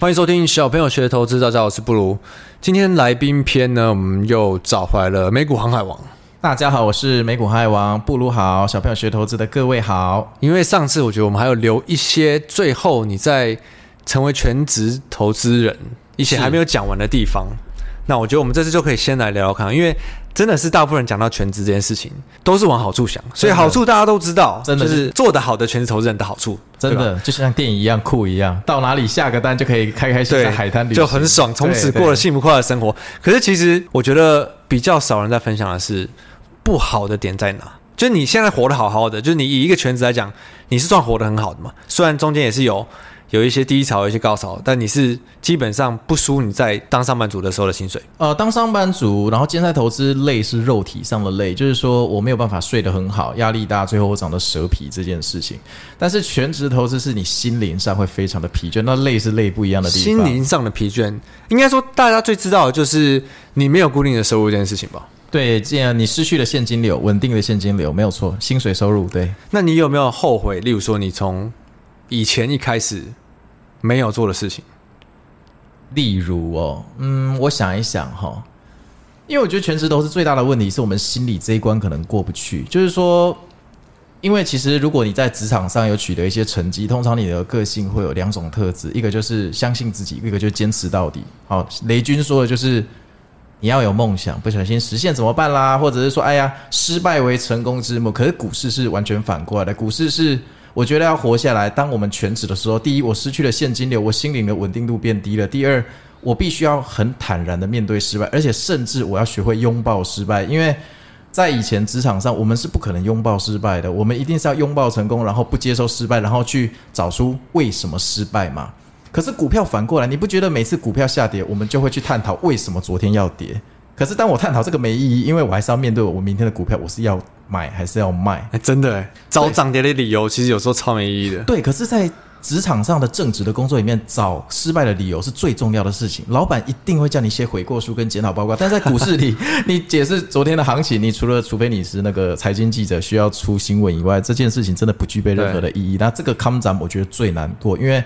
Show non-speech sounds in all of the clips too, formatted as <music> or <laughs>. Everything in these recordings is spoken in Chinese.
欢迎收听小朋友学投资，大家好，我是布鲁。今天来宾篇呢，我们又找回来了美股航海王。大家好，我是美股航海王布鲁。好，小朋友学投资的各位好。因为上次我觉得我们还有留一些，最后你在成为全职投资人一些还没有讲完的地方。那我觉得我们这次就可以先来聊聊看，因为真的是大部分人讲到全职这件事情，都是往好处想，所以好处大家都知道，真的是做得好的全职投资人的好处，真的就像电影一样酷一样，到哪里下个单就可以开开心在海滩里就很爽，从此过了幸福快乐的生活。可是其实我觉得比较少人在分享的是不好的点在哪？就是你现在活得好好的，就是你以一个全职来讲，你是算活得很好的嘛？虽然中间也是有。有一些低潮，有一些高潮，但你是基本上不输你在当上班族的时候的薪水。呃，当上班族，然后兼差投资累是肉体上的累，就是说我没有办法睡得很好，压力大，最后我长得蛇皮这件事情。但是全职投资是你心灵上会非常的疲倦，那累是累不一样的地方。心灵上的疲倦，应该说大家最知道的就是你没有固定的收入这件事情吧？对，这样你失去了现金流，稳定的现金流没有错，薪水收入对。那你有没有后悔？例如说，你从以前一开始。没有做的事情，例如哦，嗯，我想一想哈，因为我觉得全职都是最大的问题是我们心理这一关可能过不去。就是说，因为其实如果你在职场上有取得一些成绩，通常你的个性会有两种特质，一个就是相信自己，一个就坚持到底。好，雷军说的就是你要有梦想，不小心实现怎么办啦？或者是说，哎呀，失败为成功之母。可是股市是完全反过来的，股市是。我觉得要活下来，当我们全职的时候，第一，我失去了现金流，我心灵的稳定度变低了；第二，我必须要很坦然的面对失败，而且甚至我要学会拥抱失败，因为在以前职场上，我们是不可能拥抱失败的，我们一定是要拥抱成功，然后不接受失败，然后去找出为什么失败嘛。可是股票反过来，你不觉得每次股票下跌，我们就会去探讨为什么昨天要跌？可是当我探讨这个没意义，因为我还是要面对我明天的股票，我是要买还是要卖？欸、真的，找涨跌的理由其实有时候超没意义的。对，可是，在职场上的正职的工作里面，找失败的理由是最重要的事情。老板一定会叫你写悔过书跟检讨报告，但在股市里，<laughs> 你解释昨天的行情，你除了除非你是那个财经记者需要出新闻以外，这件事情真的不具备任何的意义。那这个康展我觉得最难过，因为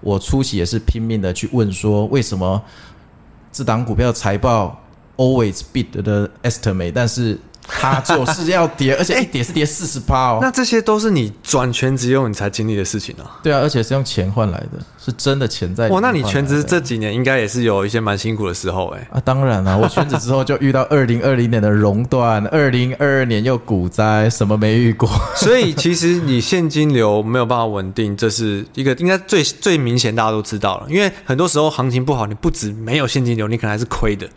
我初期也是拼命的去问说，为什么这档股票财报？Always beat the estimate，但是它就是要跌，<laughs> 而且一跌是跌四十趴哦。那这些都是你转全职用你才经历的事情啊。对啊，而且是用钱换来的，是真的钱在。哇，那你全职这几年应该也是有一些蛮辛苦的时候哎。啊，当然了，我全职之后就遇到二零二零年的熔断，二零二二年又股灾，什么没遇过。<laughs> 所以其实你现金流没有办法稳定，这是一个应该最最明显，大家都知道了。因为很多时候行情不好，你不止没有现金流，你可能还是亏的。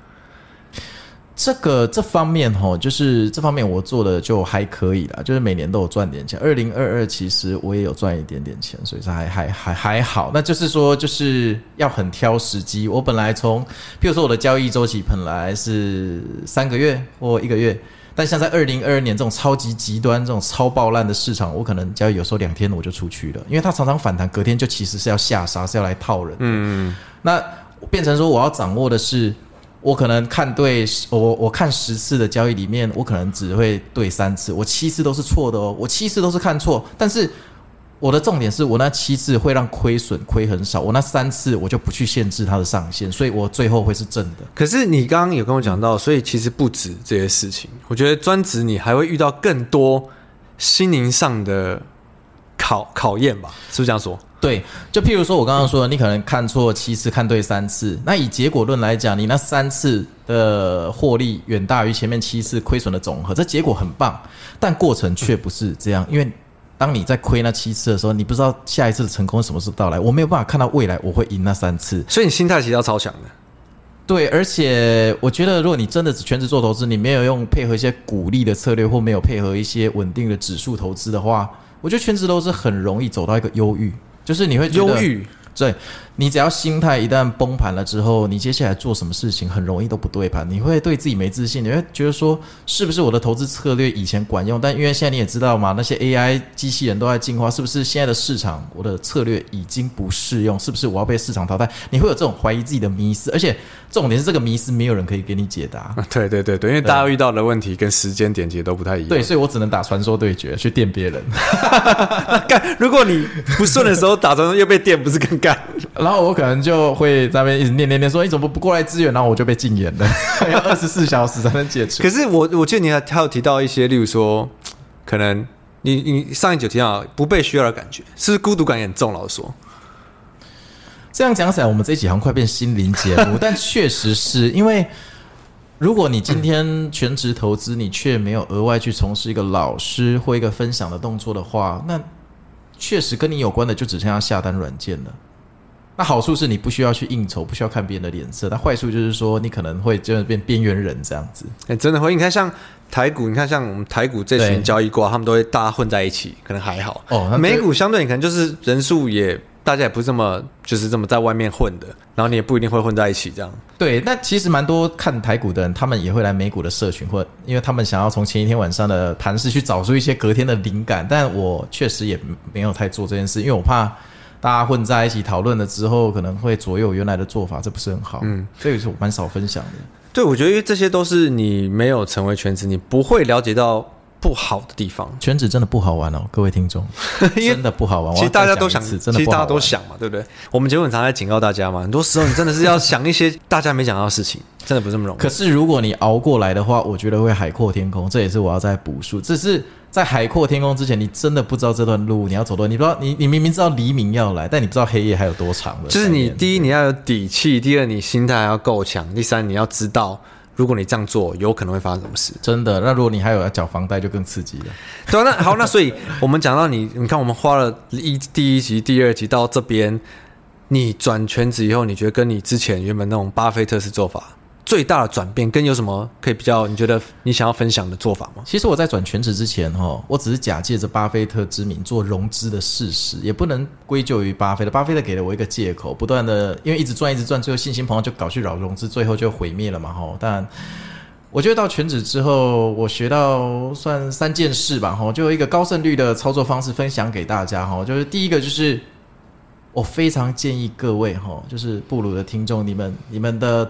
这个这方面吼，就是这方面我做的就还可以啦，就是每年都有赚点钱。二零二二其实我也有赚一点点钱，所以说还还还还好。那就是说，就是要很挑时机。我本来从，譬如说我的交易周期本来是三个月或一个月，但像在二零二二年这种超级极端、这种超爆烂的市场，我可能交易有时候两天我就出去了，因为它常常反弹，隔天就其实是要下杀，是要来套人。嗯，那变成说我要掌握的是。我可能看对，我我看十次的交易里面，我可能只会对三次，我七次都是错的哦，我七次都是看错。但是我的重点是我那七次会让亏损亏很少，我那三次我就不去限制它的上限，所以我最后会是正的。可是你刚刚有跟我讲到，所以其实不止这些事情，我觉得专职你还会遇到更多心灵上的考考验吧？是不是这样说？对，就譬如说，我刚刚说的，你可能看错七次，看对三次。那以结果论来讲，你那三次的获利远大于前面七次亏损的总和，这结果很棒。但过程却不是这样，因为当你在亏那七次的时候，你不知道下一次的成功什么时候到来。我没有办法看到未来我会赢那三次，所以你心态其实要超强的。对，而且我觉得，如果你真的只全职做投资，你没有用配合一些鼓励的策略，或没有配合一些稳定的指数投资的话，我觉得全职投资很容易走到一个忧郁。就是你会觉得忧郁，对，你只要心态一旦崩盘了之后，你接下来做什么事情很容易都不对盘，你会对自己没自信，你会觉得说是不是我的投资策略以前管用，但因为现在你也知道嘛，那些 AI 机器人都在进化，是不是现在的市场我的策略已经不适用？是不是我要被市场淘汰？你会有这种怀疑自己的迷失，而且重点是这个迷失没有人可以给你解答。对对对对，因为大家遇到的问题跟时间点其实都不太一样。对，所以我只能打传说对决去电别人。<laughs> 干，如果你不顺的时候。打传说又被电，不是更干？<laughs> 然然后我可能就会在那边一直念念念说，你怎么不过来支援？然后我就被禁言了，<laughs> 要二十四小时才能解除。可是我我记得你还还有提到一些，例如说，可能你你上一集有提到不被需要的感觉，是不是孤独感也很重？老实说，这样讲起来，我们这一集好像快变心灵节目，但确实是因为。如果你今天全职投资，你却没有额外去从事一个老师或一个分享的动作的话，那确实跟你有关的就只剩下下单软件了。那好处是你不需要去应酬，不需要看别人的脸色。那坏处就是说，你可能会真的变边缘人这样子。哎，真的会。你看，像台股，你看像我们台股这群交易挂，他们都会大家混在一起，可能还好。哦，美股相对你可能就是人数也。大家也不是这么就是这么在外面混的，然后你也不一定会混在一起这样。对，那其实蛮多看台股的人，他们也会来美股的社群，或因为他们想要从前一天晚上的盘势去找出一些隔天的灵感。但我确实也没有太做这件事，因为我怕大家混在一起讨论了之后，可能会左右原来的做法，这不是很好。嗯，这也是我蛮少分享的。对，我觉得这些都是你没有成为全职，你不会了解到。不好的地方，全职真的不好玩哦，各位听众，<laughs> 真的不好玩。其实大家都想，其实大家都想嘛，对不对？我们节目很常在警告大家嘛，很多时候你真的是要想一些大家没讲到的事情，真的不是这么容易。可是如果你熬过来的话，我觉得会海阔天空。这也是我要再补述，只是在海阔天空之前，你真的不知道这段路你要走多，你不知道，你你明明知道黎明要来，但你不知道黑夜还有多长。就是你第一你要有底气，第二你心态要够强，第三你要知道。如果你这样做，有可能会发生什么事？真的？那如果你还有要缴房贷，就更刺激了。对啊，那好，那所以我们讲到你，你看我们花了一第一集、第二集到这边，你转全职以后，你觉得跟你之前原本那种巴菲特式做法？最大的转变跟有什么可以比较？你觉得你想要分享的做法吗？其实我在转全职之前，哈，我只是假借着巴菲特之名做融资的事实，也不能归咎于巴菲特。巴菲特给了我一个借口，不断的因为一直赚一直赚，最后信心膨胀就搞去扰融资，最后就毁灭了嘛，哈。但我觉得到全职之后，我学到算三件事吧，哈，就一个高胜率的操作方式分享给大家，哈，就是第一个就是我非常建议各位，哈，就是布鲁的听众，你们你们的。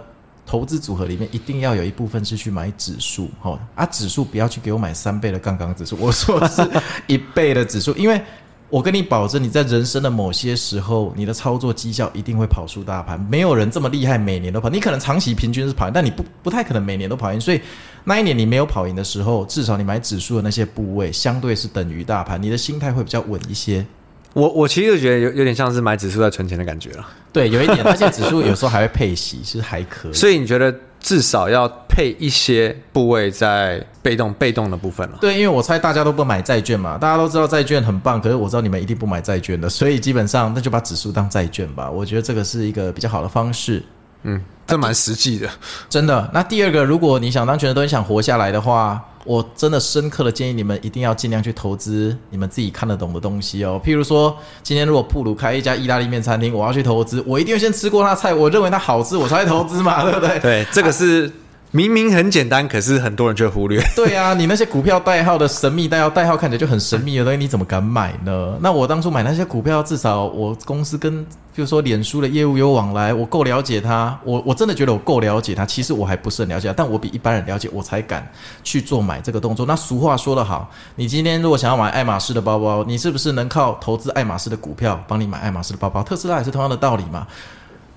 投资组合里面一定要有一部分是去买指数，哈啊，指数不要去给我买三倍的杠杆指数，我说的是 <laughs> 一倍的指数，因为我跟你保证，你在人生的某些时候，你的操作绩效一定会跑输大盘，没有人这么厉害，每年都跑，你可能长期平均是跑赢，但你不不太可能每年都跑赢，所以那一年你没有跑赢的时候，至少你买指数的那些部位相对是等于大盘，你的心态会比较稳一些。我我其实就觉得有有点像是买指数在存钱的感觉了。对，有一点，<laughs> 而且指数有时候还会配息，其实还可以。所以你觉得至少要配一些部位在被动被动的部分了？对，因为我猜大家都不买债券嘛，大家都知道债券很棒，可是我知道你们一定不买债券的，所以基本上那就把指数当债券吧。我觉得这个是一个比较好的方式。嗯，这蛮实际的，<laughs> 真的。那第二个，如果你想当全职都很想活下来的话。我真的深刻的建议你们一定要尽量去投资你们自己看得懂的东西哦。譬如说，今天如果布鲁开一家意大利面餐厅，我要去投资，我一定要先吃过那菜，我认为它好吃，我才会投资嘛，对不对？对，这个是。明明很简单，可是很多人却忽略。<laughs> 对啊，你那些股票代号的神秘代号，代号看起来就很神秘的东西，你怎么敢买呢？那我当初买那些股票，至少我公司跟，比如说脸书的业务有往来，我够了解它。我我真的觉得我够了解它。其实我还不是很了解，但我比一般人了解，我才敢去做买这个动作。那俗话说得好，你今天如果想要买爱马仕的包包，你是不是能靠投资爱马仕的股票帮你买爱马仕的包包？特斯拉也是同样的道理嘛。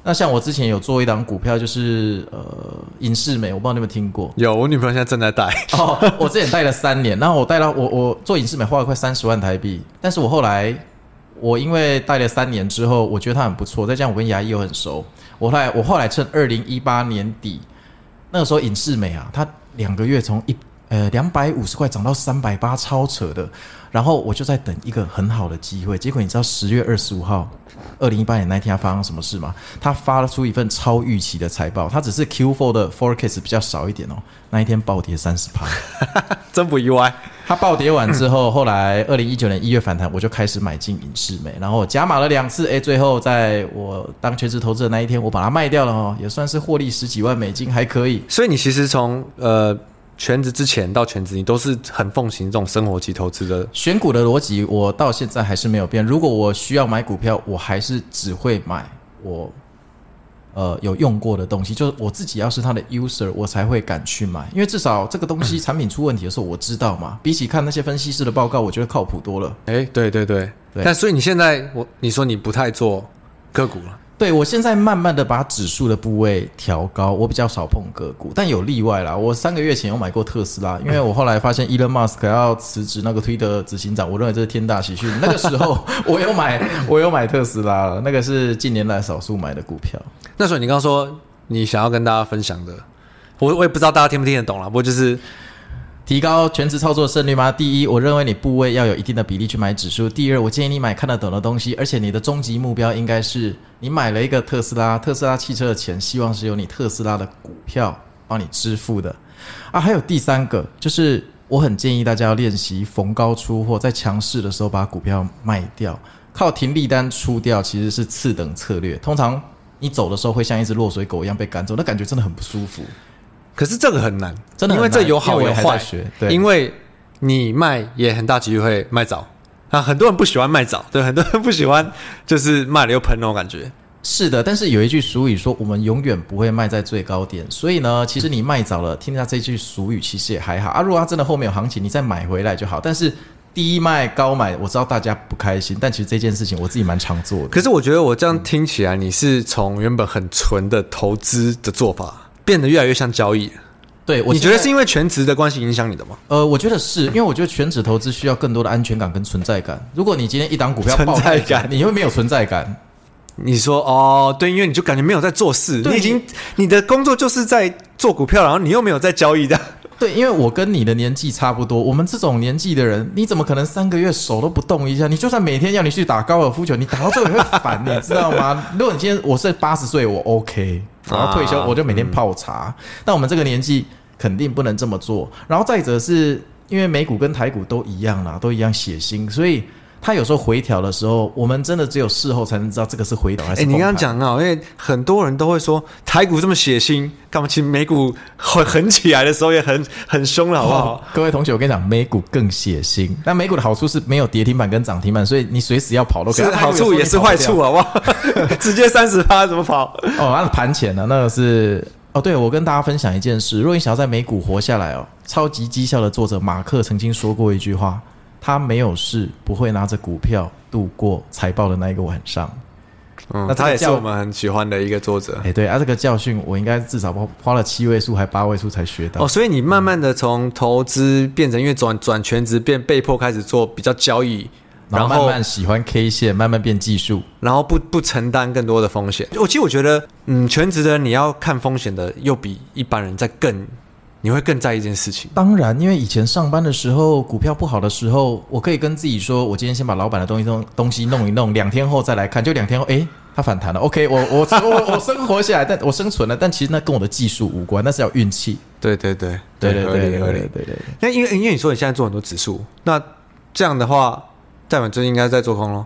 那像我之前有做一档股票，就是呃影视美，我不知道你有没有听过。有，我女朋友现在正在带。哦，我之前带了三年，然后我带了我我做影视美花了快三十万台币，但是我后来我因为带了三年之后，我觉得它很不错，再加上我跟牙医又很熟，我后来我后来趁二零一八年底那个时候影视美啊，它两个月从一呃两百五十块涨到三百八，超扯的。然后我就在等一个很好的机会，结果你知道十月二十五号，二零一八年那天他发生什么事吗？他发了出一份超预期的财报，他只是 Q4 的 forecast 比较少一点哦，那一天暴跌三十趴，<laughs> 真不意外。他暴跌完之后，后来二零一九年一月反弹，我就开始买进影视美，然后加码了两次，哎，最后在我当全职投资的那一天，我把它卖掉了哦，也算是获利十几万美金，还可以。所以你其实从呃。全职之前到全职，你都是很奉行这种生活级投资的选股的逻辑，我到现在还是没有变。如果我需要买股票，我还是只会买我呃有用过的东西，就是我自己要是它的 user，我才会敢去买。因为至少这个东西产品出问题的时候，我知道嘛。比起看那些分析师的报告，我觉得靠谱多了。哎，对对对，对。但所以你现在我你说你不太做个股了。对，我现在慢慢的把指数的部位调高，我比较少碰个股，但有例外啦。我三个月前有买过特斯拉，因为我后来发现 Elon Musk 要辞职那个推特执行长，我认为这是天大喜讯。那个时候 <laughs> 我有买，我有买特斯拉了，那个是近年来少数买的股票。那时候你刚刚说你想要跟大家分享的，我我也不知道大家听不听得懂啦，不过就是。提高全职操作胜率吗？第一，我认为你部位要有一定的比例去买指数。第二，我建议你买看得懂的东西，而且你的终极目标应该是你买了一个特斯拉，特斯拉汽车的钱，希望是由你特斯拉的股票帮你支付的。啊，还有第三个，就是我很建议大家要练习逢高出货，在强势的时候把股票卖掉，靠停利单出掉其实是次等策略。通常你走的时候会像一只落水狗一样被赶走，那感觉真的很不舒服。可是这个很难，真的，因为这有好有坏。对，因为你卖也很大机会卖早啊，很多人不喜欢卖早，对，很多人不喜欢就是卖了又喷那种感觉。是的，但是有一句俗语说，我们永远不会卖在最高点，所以呢，其实你卖早了，听到这句俗语，其实也还好啊。如果它真的后面有行情，你再买回来就好。但是低卖高买，我知道大家不开心，但其实这件事情我自己蛮常做的。可是我觉得我这样听起来，你是从原本很纯的投资的做法。变得越来越像交易，对，我你觉得是因为全职的关系影响你的吗？呃，我觉得是因为我觉得全职投资需要更多的安全感跟存在感。如果你今天一档股票存在感，你会没有存在感。你说哦，对，因为你就感觉没有在做事，你已经你的工作就是在做股票，然后你又没有在交易的。<laughs> 对，因为我跟你的年纪差不多，我们这种年纪的人，你怎么可能三个月手都不动一下？你就算每天要你去打高尔夫球，你打到最后也会烦，你知道吗？<laughs> 如果你今天我是八十岁，我 OK，然后退休我就每天泡茶。但我们这个年纪肯定不能这么做。然后再者是因为美股跟台股都一样啦，都一样血腥，所以。它有时候回调的时候，我们真的只有事后才能知道这个是回调还是。哎、欸，你刚刚讲啊，因为很多人都会说台股这么血腥，干嘛？其实美股很很起来的时候也很很凶了，好不好？各位同学，我跟你讲，美股更血腥。那美股的好处是没有跌停板跟涨停板，所以你随时要跑都可以。好处也是坏处，好不好？<laughs> 直接三十趴怎么跑？哦，那盘前呢？那个是哦，对，我跟大家分享一件事。如果你想要在美股活下来哦，超级绩效的作者马克曾经说过一句话。他没有事，不会拿着股票度过财报的那一个晚上。嗯，那他也是我们很喜欢的一个作者。哎、欸，对啊，这个教训我应该至少花花了七位数还八位数才学到。哦，所以你慢慢的从投资变成，因为转转全职变被迫开始做比较交易，然后慢慢喜欢 K 线，慢慢变技术，然后不不承担更多的风险。我其实我觉得，嗯，全职的你要看风险的，又比一般人在更。你会更在意一件事情。当然，因为以前上班的时候，股票不好的时候，我可以跟自己说，我今天先把老板的东西东东西弄一弄，两天后再来看。就两天后，诶，它反弹了。<laughs> OK，我我我我生活下来，但我生存了。但其实那跟我的技术无关，那是要运气。对对对对对对对对对对。那因为因为你说你现在做很多指数，那这样的话，代表就应该在做空喽？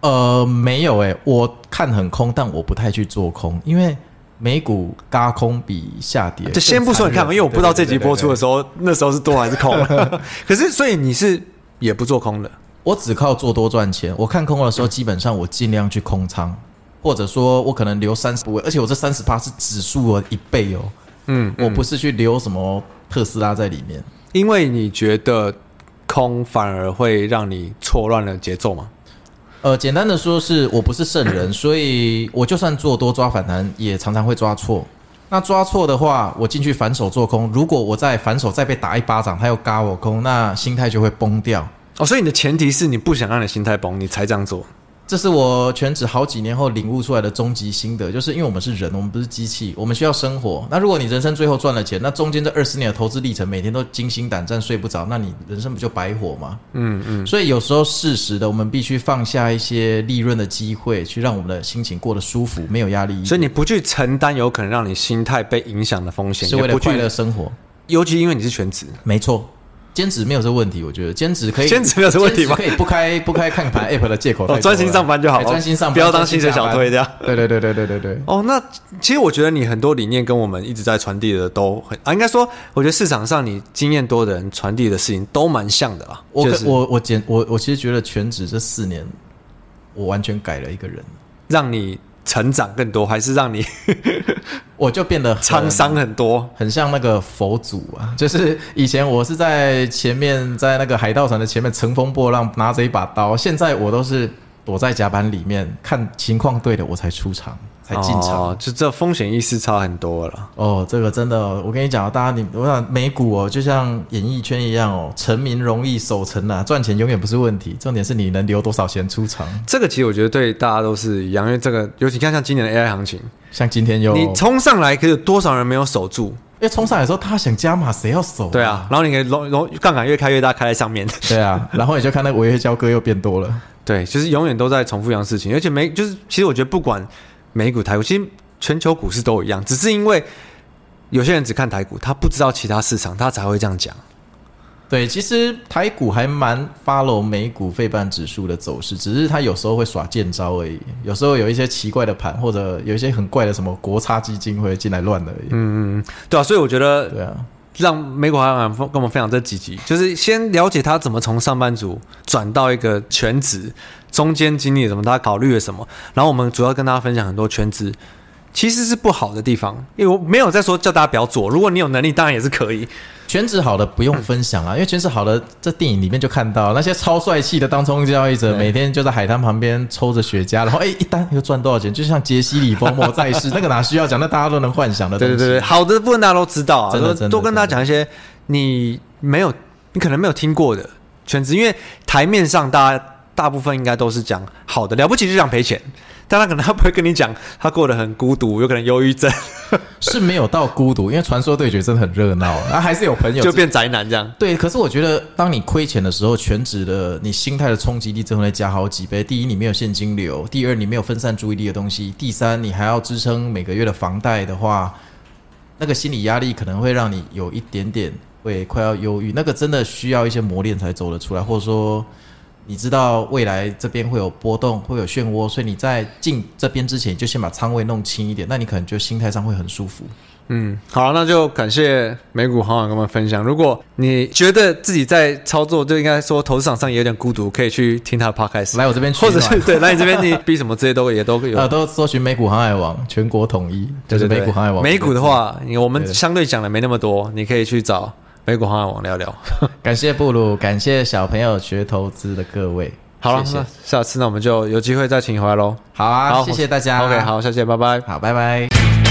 呃，没有诶，我看很空，但我不太去做空，因为。美股嘎空比下跌，就先不说你看嘛，因为我不知道这集播出的时候，那时候是多还是空。<laughs> 可是，所以你是也不做空的，我只靠做多赚钱。我看空的时候，基本上我尽量去空仓，或者说我可能留三十部位，而且我这三十趴是指数的一倍哦。嗯，我不是去留什么特斯拉在里面，因为你觉得空反而会让你错乱了节奏吗？呃，简单的说，是我不是圣人，<coughs> 所以我就算做多抓反弹，也常常会抓错。那抓错的话，我进去反手做空。如果我在反手再被打一巴掌，他又嘎我空，那心态就会崩掉。哦，所以你的前提是你不想让你心态崩，你才这样做。这是我全职好几年后领悟出来的终极心得，就是因为我们是人，我们不是机器，我们需要生活。那如果你人生最后赚了钱，那中间这二十年的投资历程，每天都惊心胆战、睡不着，那你人生不就白活吗？嗯嗯。所以有时候适时的，我们必须放下一些利润的机会，去让我们的心情过得舒服，没有压力。所以你不去承担有可能让你心态被影响的风险，是为了快乐生活。尤其因为你是全职，没错。兼职没有这个问题，我觉得兼职可以，兼职没有这个问题吗？可以不开不开看盘 <laughs> app 的借口，专心上班就好，专心上班，不要当薪水小偷这样。对对对对对对对。哦，那其实我觉得你很多理念跟我们一直在传递的都很啊，应该说，我觉得市场上你经验多的人传递的事情都蛮像的啦。我我我简我我其实觉得全职这四年，我完全改了一个人，让你。成长更多，还是让你 <laughs> 我就变得沧桑很多，很像那个佛祖啊！<laughs> 就是以前我是在前面，在那个海盗船的前面乘风破浪，拿着一把刀，现在我都是躲在甲板里面看情况对的，我才出场。才进场，哦，就这风险意识差很多了。哦，这个真的，我跟你讲，大家你我想美股哦，就像演艺圈一样哦，成名容易守成啊，赚钱永远不是问题，重点是你能留多少钱出场。这个其实我觉得对大家都是一样，因为这个尤其看像今年的 AI 行情，像今天有你冲上来，可是多少人没有守住？因为冲上来的时候，他想加码，谁要守？对啊，然后你可以拢拢杠杆越开越大，开在上面。<laughs> 对啊，然后你就看那个违约交割又变多了。对，就是永远都在重复一样事情，而且没就是，其实我觉得不管美股台股，其实。全球股市都一样，只是因为有些人只看台股，他不知道其他市场，他才会这样讲。对，其实台股还蛮 follow 美股费半指数的走势，只是他有时候会耍贱招而已。有时候有一些奇怪的盘，或者有一些很怪的什么国差基金会进来乱而已。嗯嗯，对啊，所以我觉得，对啊，让美国航海跟我们分享这几集，就是先了解他怎么从上班族转到一个全职，中间经历了什么，他考虑了什么，然后我们主要跟大家分享很多全职。其实是不好的地方，因为我没有在说叫大家不要做。如果你有能力，当然也是可以。全职好的不用分享啊，因为全职好的，在电影里面就看到那些超帅气的当冲交易者，每天就在海滩旁边抽着雪茄，然后哎，<laughs> 一单又赚多少钱？就像杰西·李佛摩在世，<laughs> 那个哪需要讲？那大家都能幻想的。对对对，好的部分大家都知道啊，真的真的多跟大家讲一些你没有、你可能没有听过的全职，因为台面上大家大部分应该都是讲好的，了不起就想赔钱。但他可能他不会跟你讲，他过得很孤独，有可能忧郁症，<laughs> 是没有到孤独，因为传说对决真的很热闹，啊，还是有朋友，就变宅男这样。对，可是我觉得，当你亏钱的时候，全职的你心态的冲击力真的会加好几倍。第一，你没有现金流；第二，你没有分散注意力的东西；第三，你还要支撑每个月的房贷的话，那个心理压力可能会让你有一点点会快要忧郁。那个真的需要一些磨练才走得出来，或者说。你知道未来这边会有波动，会有漩涡，所以你在进这边之前，就先把仓位弄轻一点，那你可能就心态上会很舒服。嗯，好了，那就感谢美股航海跟我们分享。如果你觉得自己在操作，就应该说投资场上也有点孤独，可以去听他的 podcast，来我这边，或者是对来你这边，你逼什么这些都也都有，<laughs> 呃，都搜寻美股航海王，全国统一，就是美股航海王。美股的话，我们相对讲的没那么多，你可以去找。美股航海王聊聊，<laughs> 感谢布鲁，感谢小朋友学投资的各位。好了，那下次那我们就有机会再请你回来喽。好啊，好谢谢大家。OK，好，下期见，拜拜。好，拜拜。